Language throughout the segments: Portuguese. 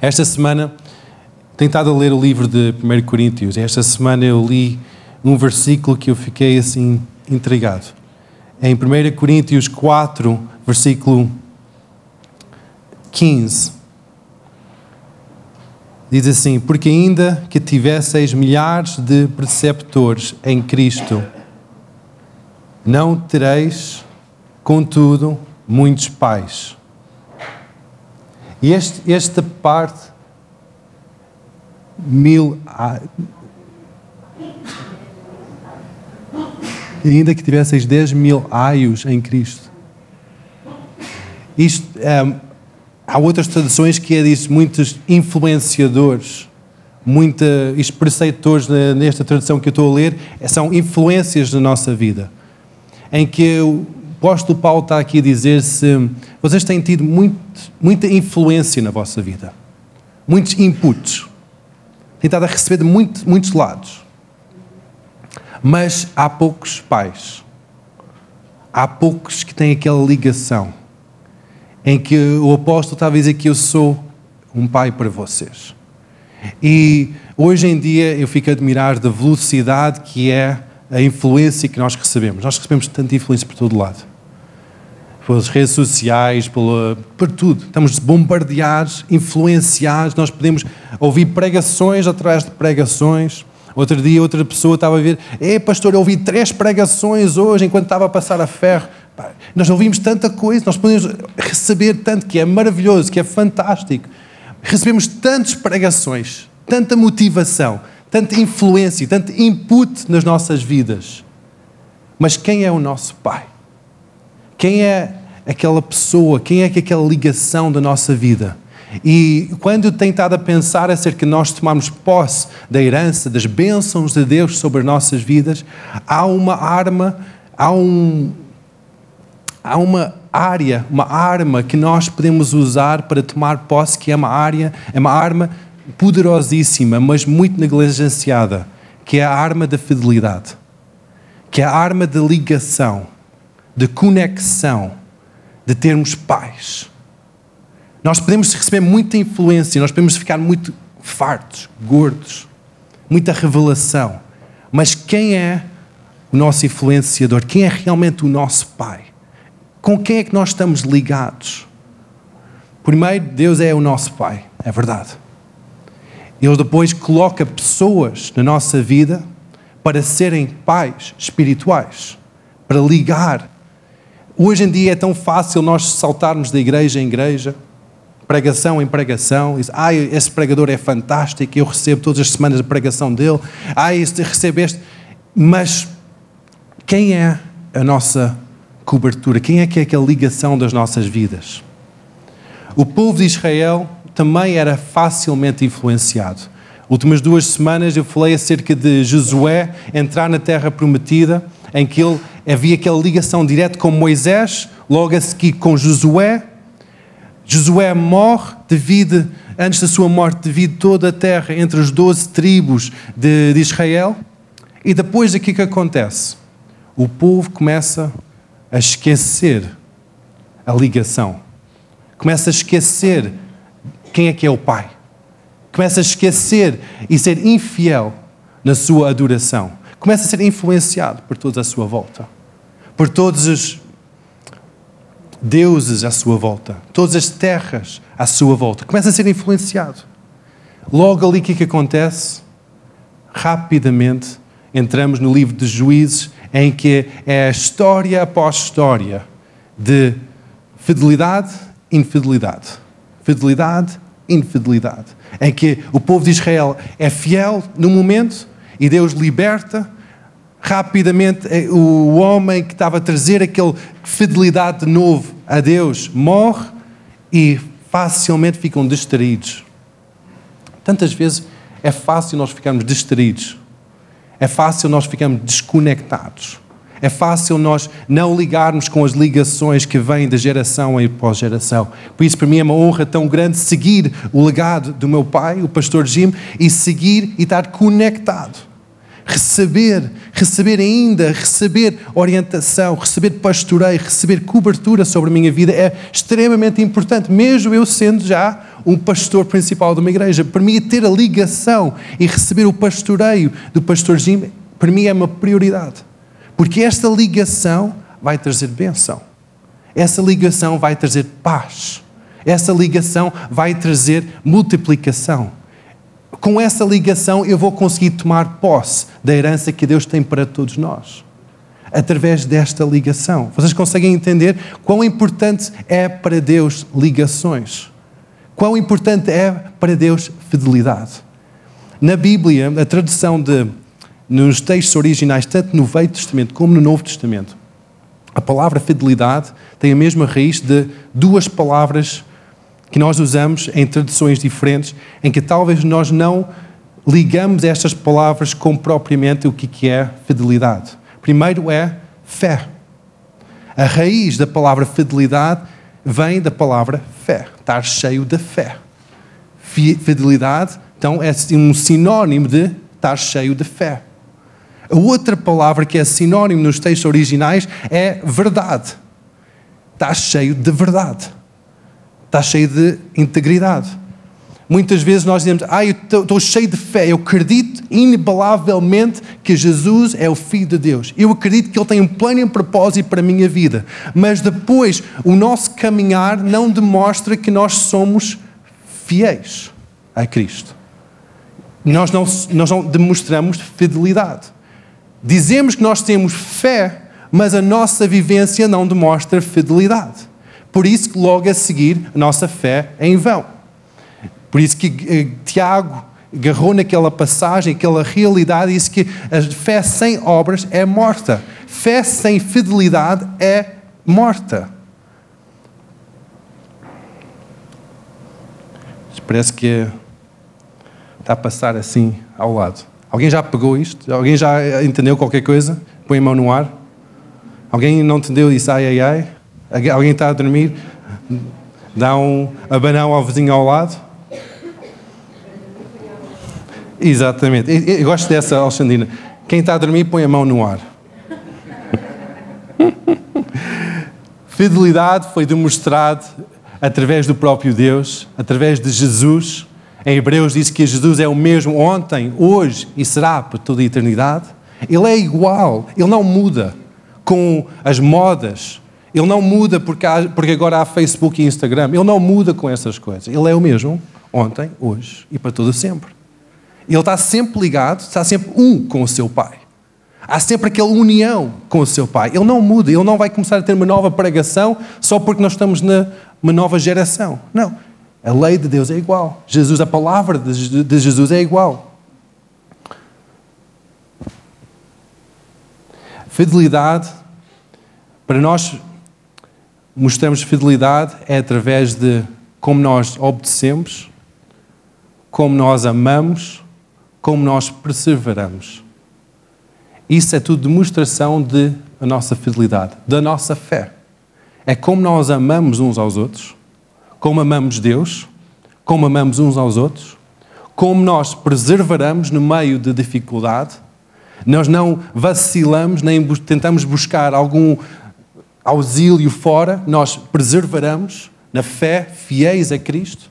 Esta semana tenho estado a ler o livro de 1 Coríntios. Esta semana eu li um versículo que eu fiquei assim intrigado. Em 1 Coríntios 4, versículo 15. Diz assim: Porque ainda que tivesseis milhares de preceptores em Cristo, não tereis, contudo, muitos pais. E este, esta parte, mil. Ainda que tivesseis dez mil aios em Cristo. Isto, é, há outras traduções que é disso, muitos influenciadores, muitos preceptores nesta tradução que eu estou a ler, são influências da nossa vida em que o apóstolo Paulo está aqui a dizer se vocês têm tido muito, muita influência na vossa vida, muitos inputs, têm estado a receber de muito, muitos lados, mas há poucos pais, há poucos que têm aquela ligação em que o apóstolo estava a dizer que eu sou um pai para vocês. E hoje em dia eu fico admirar da velocidade que é a influência que nós recebemos. Nós recebemos tanta influência por todo lado. Pelas redes sociais, pela, por tudo. Estamos bombardeados, influenciados. Nós podemos ouvir pregações atrás de pregações. Outro dia, outra pessoa estava a ver: É, pastor, eu ouvi três pregações hoje enquanto estava a passar a ferro. Nós ouvimos tanta coisa, nós podemos receber tanto, que é maravilhoso, que é fantástico. Recebemos tantas pregações, tanta motivação tanta influência, tanto input nas nossas vidas. Mas quem é o nosso Pai? Quem é aquela pessoa? Quem é que aquela ligação da nossa vida? E quando eu tenho estado a pensar acerca de nós tomarmos posse da herança, das bênçãos de Deus sobre as nossas vidas, há uma arma, há um. Há uma área, uma arma que nós podemos usar para tomar posse, que é uma área, é uma arma poderosíssima, mas muito negligenciada, que é a arma da fidelidade, que é a arma de ligação, de conexão, de termos paz. Nós podemos receber muita influência, nós podemos ficar muito fartos, gordos, muita revelação, mas quem é o nosso influenciador? Quem é realmente o nosso Pai? Com quem é que nós estamos ligados? Primeiro, Deus é o nosso Pai, é verdade. Ele depois coloca pessoas na nossa vida para serem pais espirituais, para ligar. Hoje em dia é tão fácil nós saltarmos de igreja em igreja, pregação em pregação, diz, ah, esse pregador é fantástico, eu recebo todas as semanas a pregação dele, ah, este recebe este. Mas quem é a nossa cobertura? Quem é que é aquela ligação das nossas vidas? O povo de Israel também era facilmente influenciado. Últimas duas semanas eu falei acerca de Josué entrar na terra prometida, em que ele havia aquela ligação direta com Moisés, logo a seguir com Josué. Josué morre devido, antes da sua morte, devido toda a terra entre as doze tribos de, de Israel. E depois o que acontece? O povo começa a esquecer a ligação. Começa a esquecer quem é que é o Pai. Começa a esquecer e ser infiel na sua adoração. Começa a ser influenciado por todos à sua volta. Por todos os deuses à sua volta. Todas as terras à sua volta. Começa a ser influenciado. Logo ali o que, é que acontece? Rapidamente entramos no livro de Juízes, em que é história após história de fidelidade, infidelidade. Fidelidade, infidelidade. Em que o povo de Israel é fiel no momento e Deus liberta rapidamente eh, o homem que estava a trazer aquela fidelidade de novo a Deus morre e facilmente ficam distraídos. Tantas vezes é fácil nós ficarmos distraídos. É fácil nós ficarmos desconectados. É fácil nós não ligarmos com as ligações que vêm de geração em pós-geração. Por isso, para mim, é uma honra tão grande seguir o legado do meu pai, o pastor Jim, e seguir e estar conectado. Receber, receber ainda, receber orientação, receber pastoreio, receber cobertura sobre a minha vida é extremamente importante, mesmo eu sendo já um pastor principal de uma igreja. Para mim, ter a ligação e receber o pastoreio do pastor Jim, para mim é uma prioridade. Porque esta ligação vai trazer bênção. Essa ligação vai trazer paz. Essa ligação vai trazer multiplicação. Com essa ligação eu vou conseguir tomar posse da herança que Deus tem para todos nós. Através desta ligação. Vocês conseguem entender quão importante é para Deus ligações? Quão importante é para Deus fidelidade? Na Bíblia, a tradução de nos textos originais, tanto no Velho Testamento como no Novo Testamento, a palavra fidelidade tem a mesma raiz de duas palavras que nós usamos em traduções diferentes, em que talvez nós não ligamos estas palavras com propriamente o que é fidelidade. Primeiro é fé. A raiz da palavra fidelidade vem da palavra fé, estar cheio de fé. Fidelidade, então, é um sinónimo de estar cheio de fé. A outra palavra que é sinónimo nos textos originais é verdade. Está cheio de verdade está cheio de integridade. Muitas vezes nós dizemos, ah, eu estou cheio de fé, eu acredito inabalavelmente que Jesus é o Filho de Deus. Eu acredito que Ele tem um plano e um propósito para a minha vida. Mas depois, o nosso caminhar não demonstra que nós somos fiéis a Cristo. Nós não, nós não demonstramos fidelidade. Dizemos que nós temos fé, mas a nossa vivência não demonstra fidelidade. Por isso que logo a seguir a nossa fé é em vão. Por isso que eh, Tiago agarrou naquela passagem, aquela realidade, e disse que a fé sem obras é morta. Fé sem fidelidade é morta. Parece que está a passar assim ao lado. Alguém já pegou isto? Alguém já entendeu qualquer coisa? Põe a mão no ar. Alguém não entendeu e disse ai ai ai? Alguém está a dormir? Dá um abanão ao vizinho ao lado? Exatamente. Eu gosto dessa, Alexandrina. Quem está a dormir, põe a mão no ar. Fidelidade foi demonstrado através do próprio Deus, através de Jesus. Em Hebreus diz que Jesus é o mesmo ontem, hoje e será por toda a eternidade. Ele é igual, ele não muda com as modas, ele não muda porque, há, porque agora há Facebook e Instagram. Ele não muda com essas coisas. Ele é o mesmo ontem, hoje e para todo sempre. Ele está sempre ligado, está sempre um com o seu Pai. Há sempre aquela união com o seu Pai. Ele não muda, ele não vai começar a ter uma nova pregação só porque nós estamos numa nova geração. Não. A lei de Deus é igual. Jesus, a palavra de Jesus é igual. Fidelidade, para nós mostramos fidelidade é através de como nós obedecemos, como nós amamos, como nós perseveramos. Isso é tudo demonstração de a nossa fidelidade, da nossa fé. É como nós amamos uns aos outros, como amamos Deus, como amamos uns aos outros, como nós perseveramos no meio de dificuldade. Nós não vacilamos nem tentamos buscar algum auxílio fora, nós preservaremos na fé, fiéis a Cristo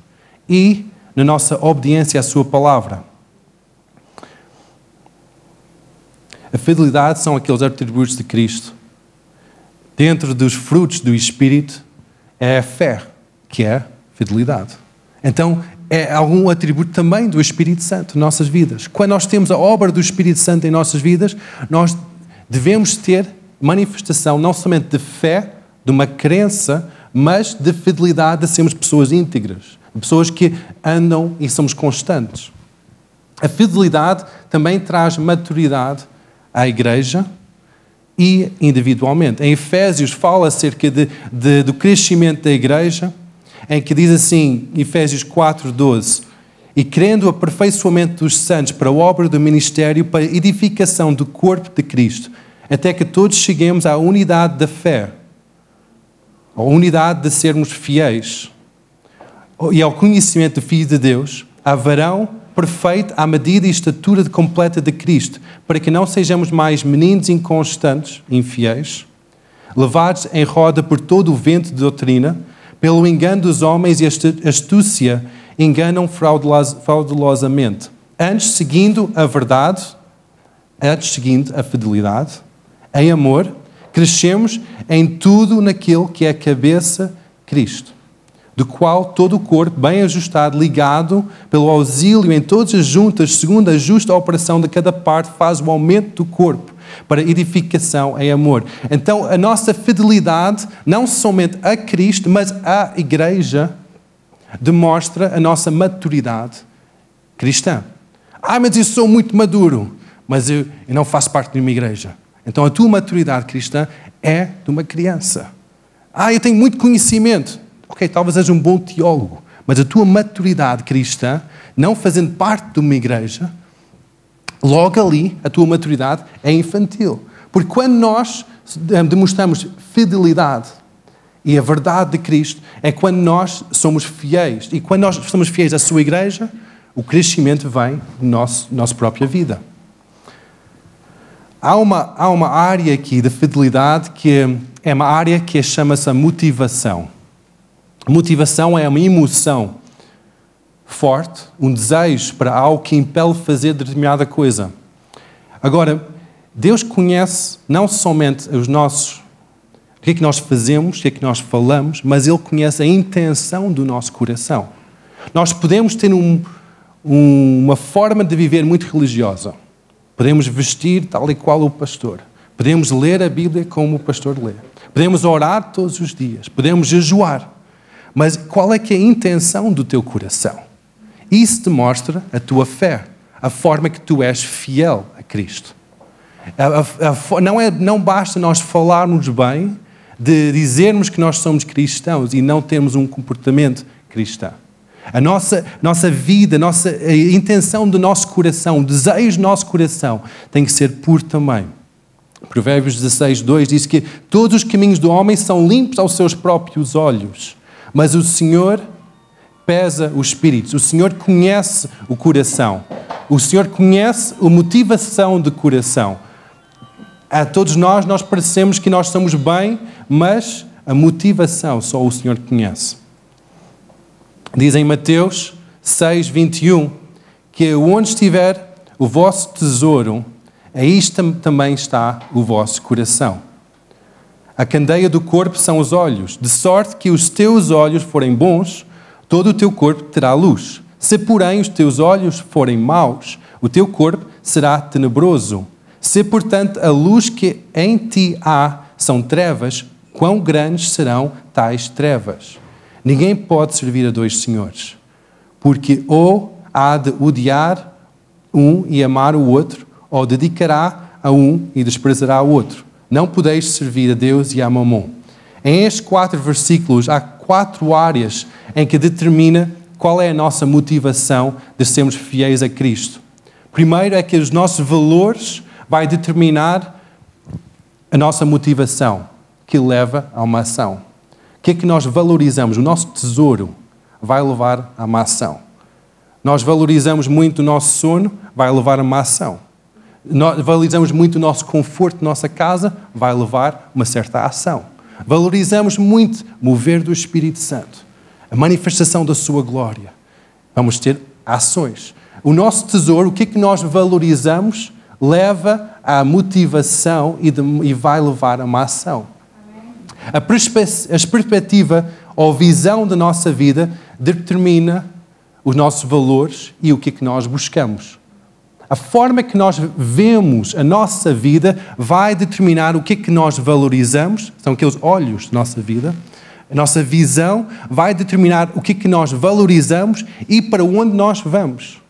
e na nossa obediência à Sua palavra. A fidelidade são aqueles atributos de Cristo. Dentro dos frutos do Espírito é a fé, que é fidelidade. Então, é algum atributo também do Espírito Santo em nossas vidas. Quando nós temos a obra do Espírito Santo em nossas vidas, nós devemos ter manifestação não somente de fé, de uma crença, mas de fidelidade a sermos pessoas íntegras, pessoas que andam e somos constantes. A fidelidade também traz maturidade à igreja e individualmente. Em Efésios fala acerca de, de, do crescimento da igreja, em que diz assim, Efésios 4, 12, e crendo o aperfeiçoamento dos santos para a obra do ministério, para a edificação do corpo de Cristo, até que todos cheguemos à unidade da fé, à unidade de sermos fiéis e ao conhecimento do Filho de Deus, a varão perfeito à medida e estatura completa de Cristo, para que não sejamos mais meninos inconstantes, infiéis, levados em roda por todo o vento de doutrina, pelo engano dos homens e astúcia enganam fraudulosamente. Antes, seguindo a verdade, antes, seguindo a fidelidade, em amor, crescemos em tudo naquilo que é a cabeça, Cristo, do qual todo o corpo, bem ajustado, ligado pelo auxílio em todas as juntas, segundo a justa operação de cada parte, faz o aumento do corpo para edificação em amor. Então, a nossa fidelidade, não somente a Cristo, mas à Igreja, demonstra a nossa maturidade cristã. Ah, mas eu sou muito maduro, mas eu, eu não faço parte de uma igreja. Então, a tua maturidade cristã é de uma criança. Ah, eu tenho muito conhecimento. Ok, talvez seja um bom teólogo, mas a tua maturidade cristã, não fazendo parte de uma igreja, logo ali a tua maturidade é infantil. Porque quando nós eh, demonstramos fidelidade e a verdade de Cristo, é quando nós somos fiéis. E quando nós somos fiéis à sua igreja, o crescimento vem da nossa, nossa própria vida. Há uma, há uma área aqui de fidelidade que é uma área que chama-se motivação. Motivação é uma emoção forte, um desejo para algo que impele fazer determinada coisa. Agora, Deus conhece não somente os nossos, o que é que nós fazemos, o que é que nós falamos, mas Ele conhece a intenção do nosso coração. Nós podemos ter um, um, uma forma de viver muito religiosa. Podemos vestir tal e qual o pastor. Podemos ler a Bíblia como o pastor lê. Podemos orar todos os dias. Podemos jejuar. Mas qual é que é a intenção do teu coração? Isso demonstra a tua fé, a forma que tu és fiel a Cristo. A, a, a, não, é, não basta nós falarmos bem, de dizermos que nós somos cristãos e não termos um comportamento cristão. A nossa, nossa vida, a nossa a intenção do nosso coração, o desejo do nosso coração tem que ser puro também. Provérbios 16, 2 diz que todos os caminhos do homem são limpos aos seus próprios olhos, mas o Senhor pesa os espíritos, o Senhor conhece o coração, o Senhor conhece a motivação do coração. A todos nós, nós parecemos que nós estamos bem, mas a motivação só o Senhor conhece. Diz em Mateus 6, 21 que onde estiver o vosso tesouro, aí também está o vosso coração. A candeia do corpo são os olhos, de sorte que os teus olhos forem bons, todo o teu corpo terá luz. Se, porém, os teus olhos forem maus, o teu corpo será tenebroso. Se, portanto, a luz que em ti há são trevas, quão grandes serão tais trevas? Ninguém pode servir a dois senhores, porque ou há de odiar um e amar o outro, ou dedicará a um e desprezará o outro. Não podeis servir a Deus e a Mamon. Em estes quatro versículos há quatro áreas em que determina qual é a nossa motivação de sermos fiéis a Cristo. Primeiro é que os nossos valores vai determinar a nossa motivação, que leva a uma ação. O que é que nós valorizamos? O nosso tesouro vai levar a uma ação. Nós valorizamos muito o nosso sono, vai levar a uma ação. Nós valorizamos muito o nosso conforto, nossa casa, vai levar uma certa ação. Valorizamos muito mover do Espírito Santo, a manifestação da sua glória. Vamos ter ações. O nosso tesouro, o que é que nós valorizamos, leva à motivação e, de, e vai levar a uma ação. A, perspe a perspectiva ou visão da nossa vida determina os nossos valores e o que é que nós buscamos. A forma que nós vemos a nossa vida vai determinar o que é que nós valorizamos, são aqueles olhos da nossa vida. A nossa visão vai determinar o que é que nós valorizamos e para onde nós vamos.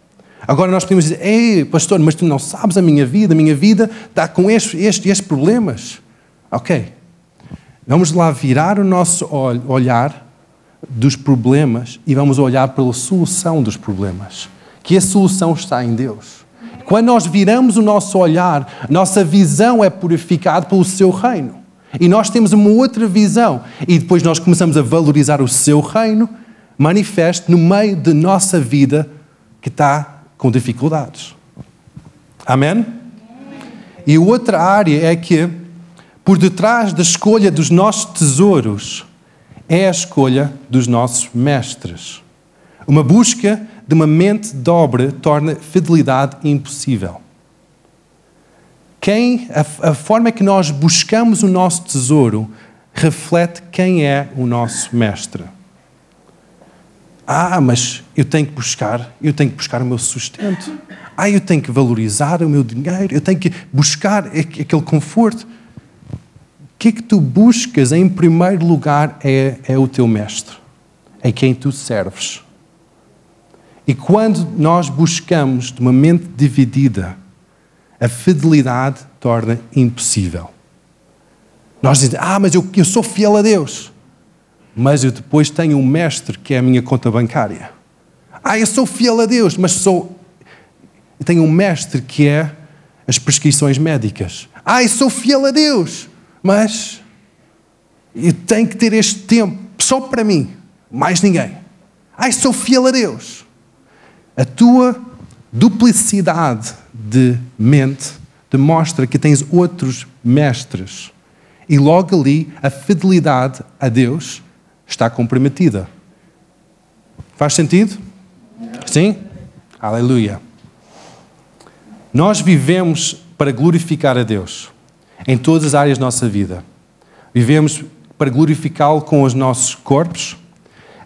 Agora nós podemos dizer, ei, pastor, mas tu não sabes a minha vida, a minha vida está com estes, estes, estes problemas. Ok. Vamos lá virar o nosso olhar dos problemas e vamos olhar pela solução dos problemas. Que a solução está em Deus. Quando nós viramos o nosso olhar, nossa visão é purificada pelo seu reino. E nós temos uma outra visão. E depois nós começamos a valorizar o seu reino, manifesto no meio de nossa vida que está com dificuldades. Amém? E outra área é que, por detrás da escolha dos nossos tesouros, é a escolha dos nossos mestres. Uma busca de uma mente dobre torna fidelidade impossível. Quem, a, a forma que nós buscamos o nosso tesouro reflete quem é o nosso mestre. Ah, mas eu tenho que buscar, eu tenho que buscar o meu sustento. Ah, eu tenho que valorizar o meu dinheiro, eu tenho que buscar aquele conforto. O que é que tu buscas em primeiro lugar é, é o teu mestre, é quem tu serves. E quando nós buscamos de uma mente dividida, a fidelidade torna impossível. Nós dizemos, ah, mas eu, eu sou fiel a Deus, mas eu depois tenho um mestre que é a minha conta bancária. Ah, eu sou fiel a Deus, mas sou. Eu tenho um mestre que é as prescrições médicas. Ah, eu sou fiel a Deus, mas eu tenho que ter este tempo só para mim, mais ninguém. Ah, eu sou fiel a Deus. A tua duplicidade de mente demonstra que tens outros mestres. E logo ali a fidelidade a Deus está comprometida. Faz sentido? Sim? Aleluia. Nós vivemos para glorificar a Deus em todas as áreas da nossa vida. Vivemos para glorificá-lo com os nossos corpos.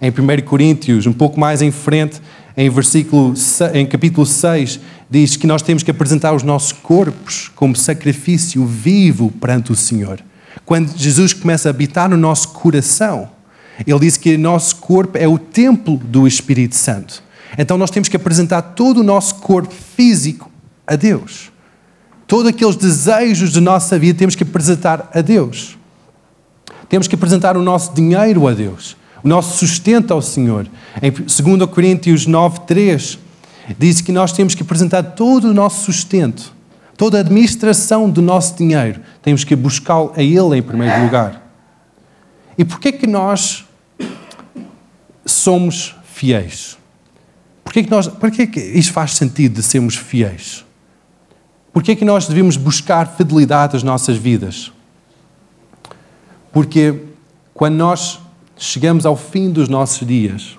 Em 1 Coríntios, um pouco mais em frente, em versículo em capítulo 6, diz que nós temos que apresentar os nossos corpos como sacrifício vivo perante o Senhor. Quando Jesus começa a habitar no nosso coração, ele diz que o nosso corpo é o templo do Espírito Santo. Então nós temos que apresentar todo o nosso corpo físico a Deus. Todos aqueles desejos de nossa vida temos que apresentar a Deus. Temos que apresentar o nosso dinheiro a Deus, o nosso sustento ao Senhor. Em 2 Coríntios 9, 3, diz que nós temos que apresentar todo o nosso sustento, toda a administração do nosso dinheiro, temos que buscá-lo a Ele em primeiro lugar. E porquê que nós somos fiéis? Porquê que, nós, porquê que isto faz sentido de sermos fiéis? Porquê que nós devemos buscar fidelidade às nossas vidas? Porque quando nós chegamos ao fim dos nossos dias,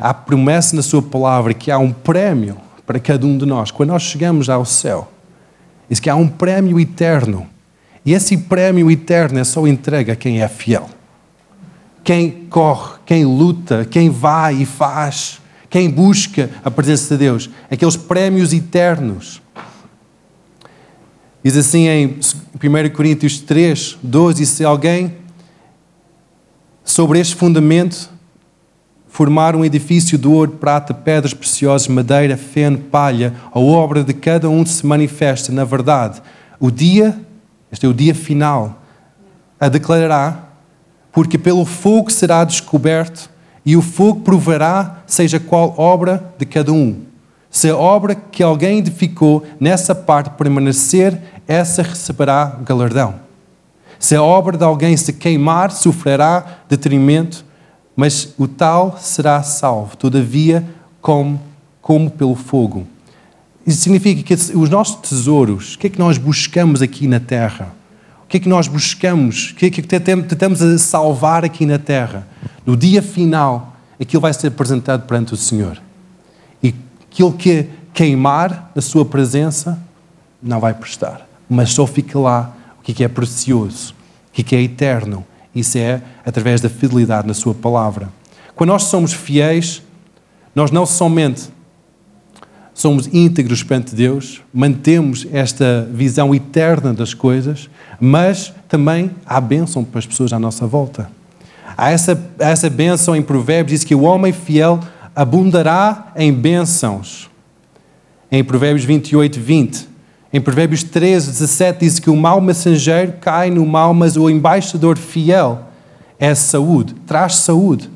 há promessa na Sua palavra que há um prémio para cada um de nós. Quando nós chegamos ao céu, diz que há um prémio eterno. E esse prémio eterno é só entregue a quem é fiel. Quem corre, quem luta, quem vai e faz, quem busca a presença de Deus. Aqueles prémios eternos. Diz assim em 1 Coríntios 3, 12: e se alguém sobre este fundamento formar um edifício de ouro, prata, pedras preciosas, madeira, feno, palha, a obra de cada um se manifesta, na verdade, o dia, este é o dia final, a declarará, porque pelo fogo será descoberto e o fogo provará seja qual obra de cada um. Se a obra que alguém edificou nessa parte permanecer, essa receberá galardão. Se a obra de alguém se queimar, sofrerá detrimento, mas o tal será salvo, todavia, como, como pelo fogo. Isso significa que os nossos tesouros, o que é que nós buscamos aqui na terra? O que é que nós buscamos? O que é que tentamos salvar aqui na terra? No dia final, aquilo vai ser apresentado perante o Senhor. E aquilo que queimar na sua presença não vai prestar. Mas só fica lá o que é precioso, o que é eterno. Isso é através da fidelidade na sua palavra. Quando nós somos fiéis, nós não somente somos íntegros perante Deus, mantemos esta visão eterna das coisas, mas também há bênção para as pessoas à nossa volta. Há essa, essa bênção em Provérbios, diz que o homem fiel abundará em bênçãos. Em Provérbios 28, 20. Em Provérbios 13, 17 diz que o mau mensageiro cai no mal, mas o embaixador fiel é saúde, traz saúde.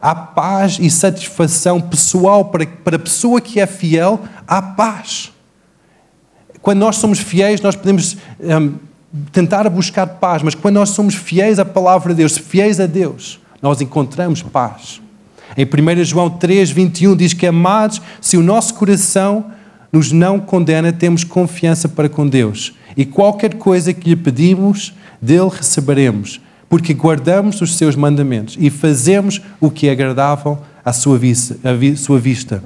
Há paz e satisfação pessoal para, para a pessoa que é fiel, há paz. Quando nós somos fiéis, nós podemos um, tentar buscar paz, mas quando nós somos fiéis à palavra de Deus, fiéis a Deus, nós encontramos paz. Em 1 João 3, 21 diz que, amados, se o nosso coração nos não condena, temos confiança para com Deus. E qualquer coisa que lhe pedimos, dele receberemos, porque guardamos os seus mandamentos e fazemos o que é agradável à sua vista, à sua vista.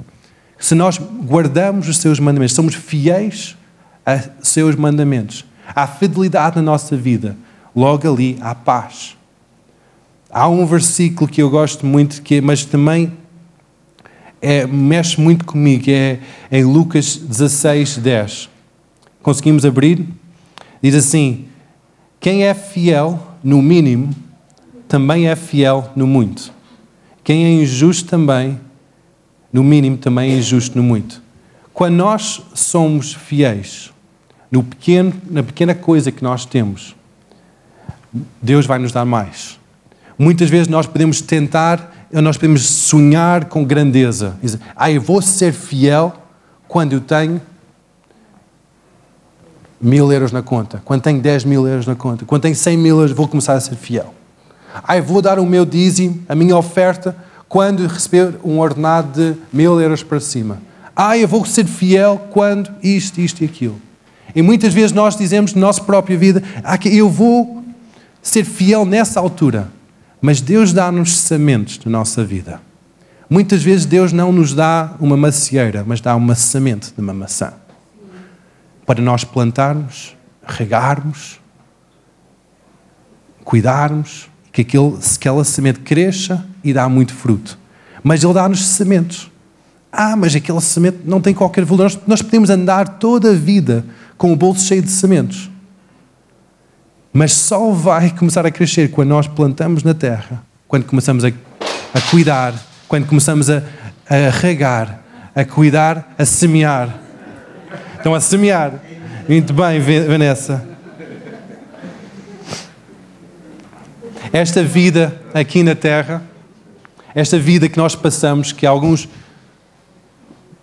Se nós guardamos os seus mandamentos, somos fiéis a seus mandamentos, há fidelidade na nossa vida, logo ali há paz. Há um versículo que eu gosto muito, que, mas também é, mexe muito comigo, é em Lucas 16, 10. Conseguimos abrir? Diz assim: Quem é fiel no mínimo, também é fiel no muito. Quem é injusto também, no mínimo, também é injusto no muito. Quando nós somos fiéis no pequeno, na pequena coisa que nós temos, Deus vai nos dar mais. Muitas vezes nós podemos tentar, nós podemos sonhar com grandeza. Dizer, ah, eu vou ser fiel quando eu tenho mil euros na conta, quando tenho 10 mil euros na conta, quando tenho 100 mil euros, vou começar a ser fiel. Ah, eu vou dar o meu dízimo, a minha oferta, quando receber um ordenado de mil euros para cima. Ah, eu vou ser fiel quando isto, isto e aquilo. E muitas vezes nós dizemos na nossa própria vida, ah, eu vou ser fiel nessa altura. Mas Deus dá-nos sementes na nossa vida. Muitas vezes Deus não nos dá uma macieira, mas dá uma semente de uma maçã. Para nós plantarmos, regarmos, cuidarmos, que aquele, aquela semente cresça e dá muito fruto. Mas Ele dá-nos sementes. Ah, mas aquela semente não tem qualquer valor. Nós, nós podemos andar toda a vida com o bolso cheio de sementes. Mas só vai começar a crescer quando nós plantamos na terra, quando começamos a, a cuidar, quando começamos a, a regar, a cuidar, a semear. Estão a semear. Muito bem, Vanessa. Esta vida aqui na terra, esta vida que nós passamos, que alguns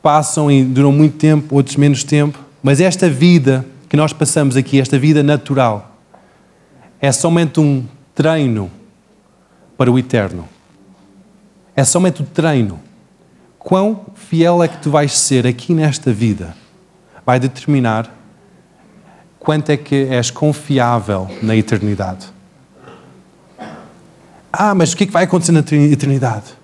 passam e duram muito tempo, outros menos tempo, mas esta vida que nós passamos aqui, esta vida natural, é somente um treino para o eterno. É somente o treino. Quão fiel é que tu vais ser aqui nesta vida vai determinar quanto é que és confiável na eternidade. Ah, mas o que é que vai acontecer na eternidade?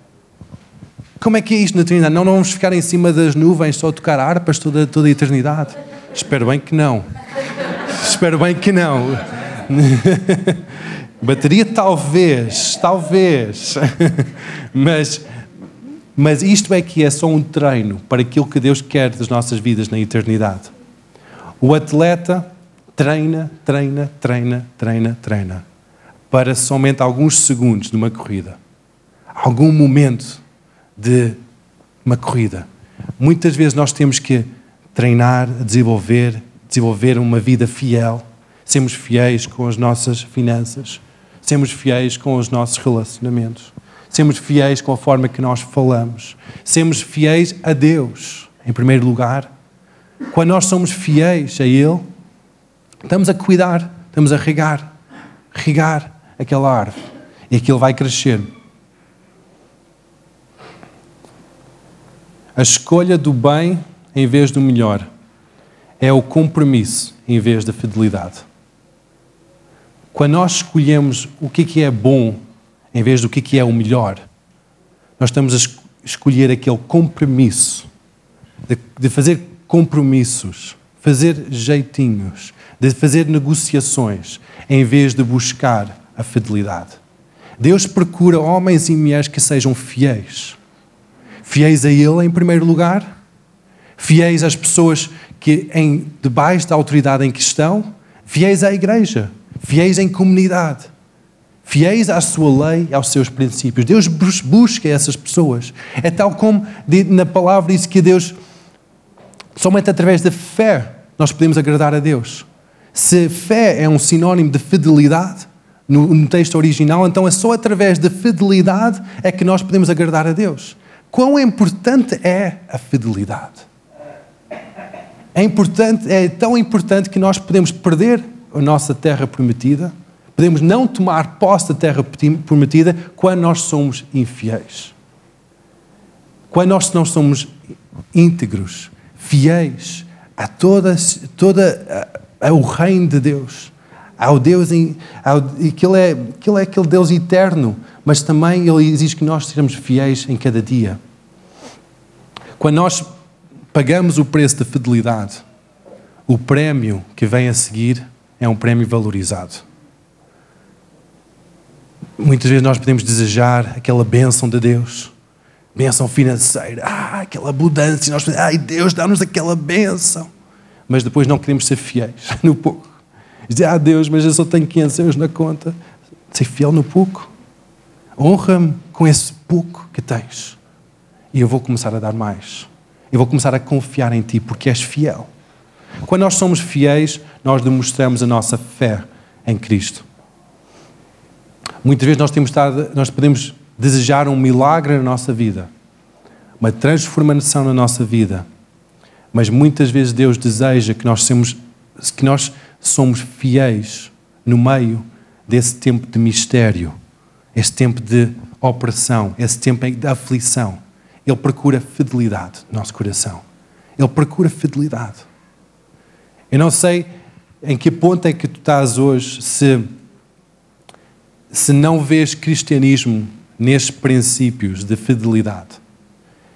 Como é que é isto na eternidade? Não, não vamos ficar em cima das nuvens só a tocar harpas toda, toda a eternidade? Espero bem que não. Espero bem que não. Bateria talvez, talvez. mas, mas isto é que é só um treino para aquilo que Deus quer das nossas vidas na eternidade. O atleta treina, treina, treina, treina, treina para somente alguns segundos de uma corrida. Algum momento de uma corrida. Muitas vezes nós temos que treinar, desenvolver, desenvolver uma vida fiel, sermos fiéis com as nossas finanças, sermos fiéis com os nossos relacionamentos, sermos fiéis com a forma que nós falamos, sermos fiéis a Deus, em primeiro lugar. Quando nós somos fiéis a Ele, estamos a cuidar, estamos a regar, regar aquela árvore e aquilo vai crescer. A escolha do bem em vez do melhor. É o compromisso em vez da fidelidade. Quando nós escolhemos o que é bom em vez do que é o melhor, nós estamos a escolher aquele compromisso, de, de fazer compromissos, fazer jeitinhos, de fazer negociações, em vez de buscar a fidelidade. Deus procura homens e mulheres que sejam fiéis. Fiéis a Ele em primeiro lugar fiéis às pessoas que em debaixo da autoridade em que estão, fiéis à igreja, fiéis em comunidade, fiéis à sua lei e aos seus princípios. Deus busca essas pessoas. É tal como na palavra diz que Deus, somente através da fé, nós podemos agradar a Deus. Se fé é um sinónimo de fidelidade, no, texto original, então é só através da fidelidade é que nós podemos agradar a Deus. Quão importante é a fidelidade? É importante, é tão importante que nós podemos perder a nossa terra prometida, podemos não tomar posse da terra prometida quando nós somos infiéis. Quando nós não somos íntegros, fiéis a toda, toda a, a, o reino de Deus, Ao Deus, em, ao, aquele, é, aquele é aquele Deus eterno, mas também Ele exige que nós sejamos fiéis em cada dia. Quando nós pagamos o preço da fidelidade, o prémio que vem a seguir é um prémio valorizado. Muitas vezes nós podemos desejar aquela bênção de Deus, bênção financeira, ah, aquela abundância, nós ai Deus, dá-nos aquela bênção, mas depois não queremos ser fiéis no pouco. Dizer, ah Deus, mas eu só tenho 500 euros na conta. Ser fiel no pouco. Honra-me com esse pouco que tens. E eu vou começar a dar mais. Eu vou começar a confiar em Ti, porque és fiel. Quando nós somos fiéis, nós demonstramos a nossa fé em Cristo. Muitas vezes nós, temos estado, nós podemos desejar um milagre na nossa vida, uma transformação na nossa vida, mas muitas vezes Deus deseja que nós, somos, que nós somos fiéis no meio desse tempo de mistério, esse tempo de opressão, esse tempo de aflição. Ele procura fidelidade no nosso coração. Ele procura fidelidade. Eu não sei em que ponto é que tu estás hoje se se não vês cristianismo nestes princípios de fidelidade,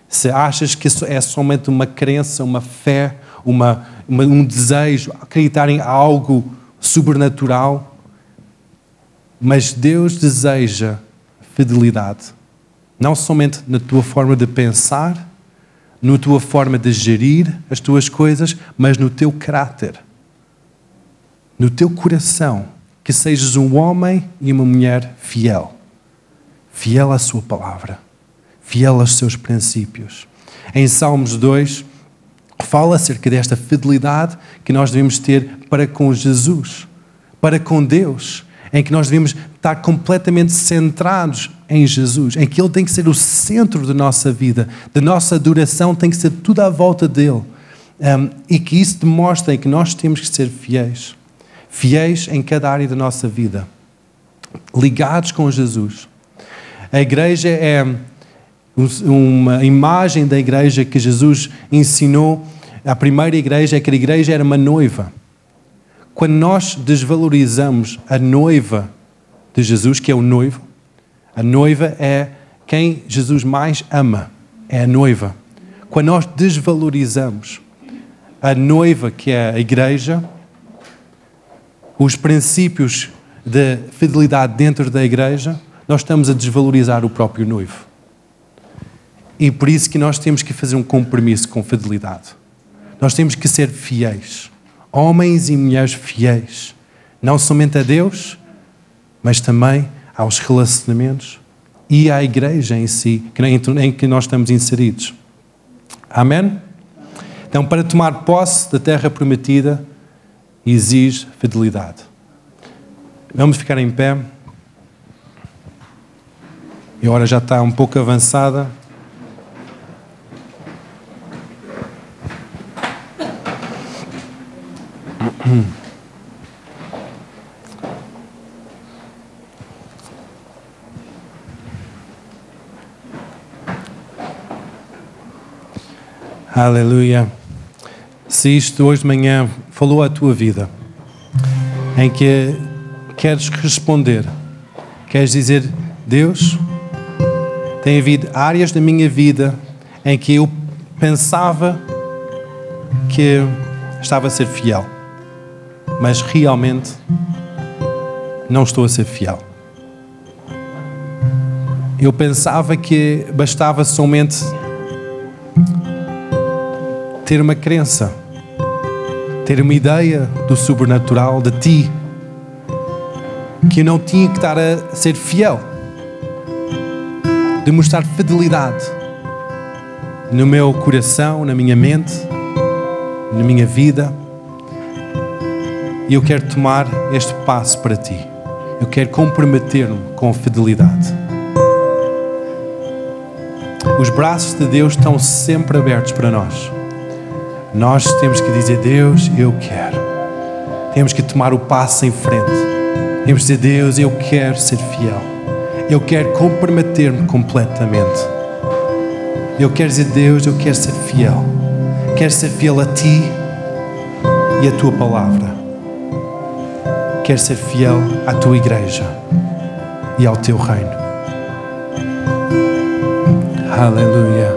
se achas que isso é somente uma crença, uma fé, uma, uma, um desejo, acreditar em algo sobrenatural, mas Deus deseja fidelidade, não somente na tua forma de pensar, na tua forma de gerir as tuas coisas, mas no teu caráter, no teu coração que sejas um homem e uma mulher fiel. Fiel à sua palavra, fiel aos seus princípios. Em Salmos 2, fala acerca desta fidelidade que nós devemos ter para com Jesus, para com Deus, em que nós devemos estar completamente centrados em Jesus, em que Ele tem que ser o centro da nossa vida, da nossa adoração tem que ser tudo à volta dele. Um, e que isso demonstra que nós temos que ser fiéis fiéis em cada área da nossa vida, ligados com Jesus. A igreja é uma imagem da igreja que Jesus ensinou. A primeira igreja é que a igreja era uma noiva. Quando nós desvalorizamos a noiva de Jesus, que é o noivo, a noiva é quem Jesus mais ama, é a noiva. Quando nós desvalorizamos a noiva, que é a igreja, os princípios de fidelidade dentro da igreja, nós estamos a desvalorizar o próprio noivo. E por isso que nós temos que fazer um compromisso com fidelidade. Nós temos que ser fiéis. Homens e mulheres fiéis. Não somente a Deus, mas também aos relacionamentos e à igreja em si, em que nós estamos inseridos. Amém? Então, para tomar posse da terra prometida, exige fidelidade. Vamos ficar em pé. E a hora já está um pouco avançada. Aleluia. Se isto hoje de manhã falou à tua vida, em que queres responder, queres dizer: Deus, tem havido áreas da minha vida em que eu pensava que estava a ser fiel, mas realmente não estou a ser fiel. Eu pensava que bastava somente ter uma crença ter uma ideia do sobrenatural de ti, que eu não tinha que estar a ser fiel, demonstrar fidelidade no meu coração, na minha mente, na minha vida. E eu quero tomar este passo para ti. Eu quero comprometer-me com fidelidade. Os braços de Deus estão sempre abertos para nós. Nós temos que dizer: Deus, eu quero. Temos que tomar o passo em frente. Temos que dizer: Deus, eu quero ser fiel. Eu quero comprometer-me completamente. Eu quero dizer: Deus, eu quero ser fiel. Quero ser fiel a Ti e a Tua palavra. Quer ser fiel à tua igreja e ao teu reino. Aleluia.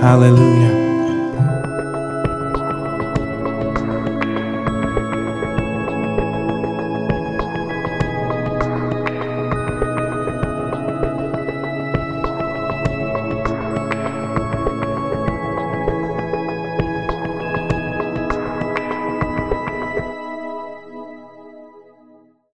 Aleluia.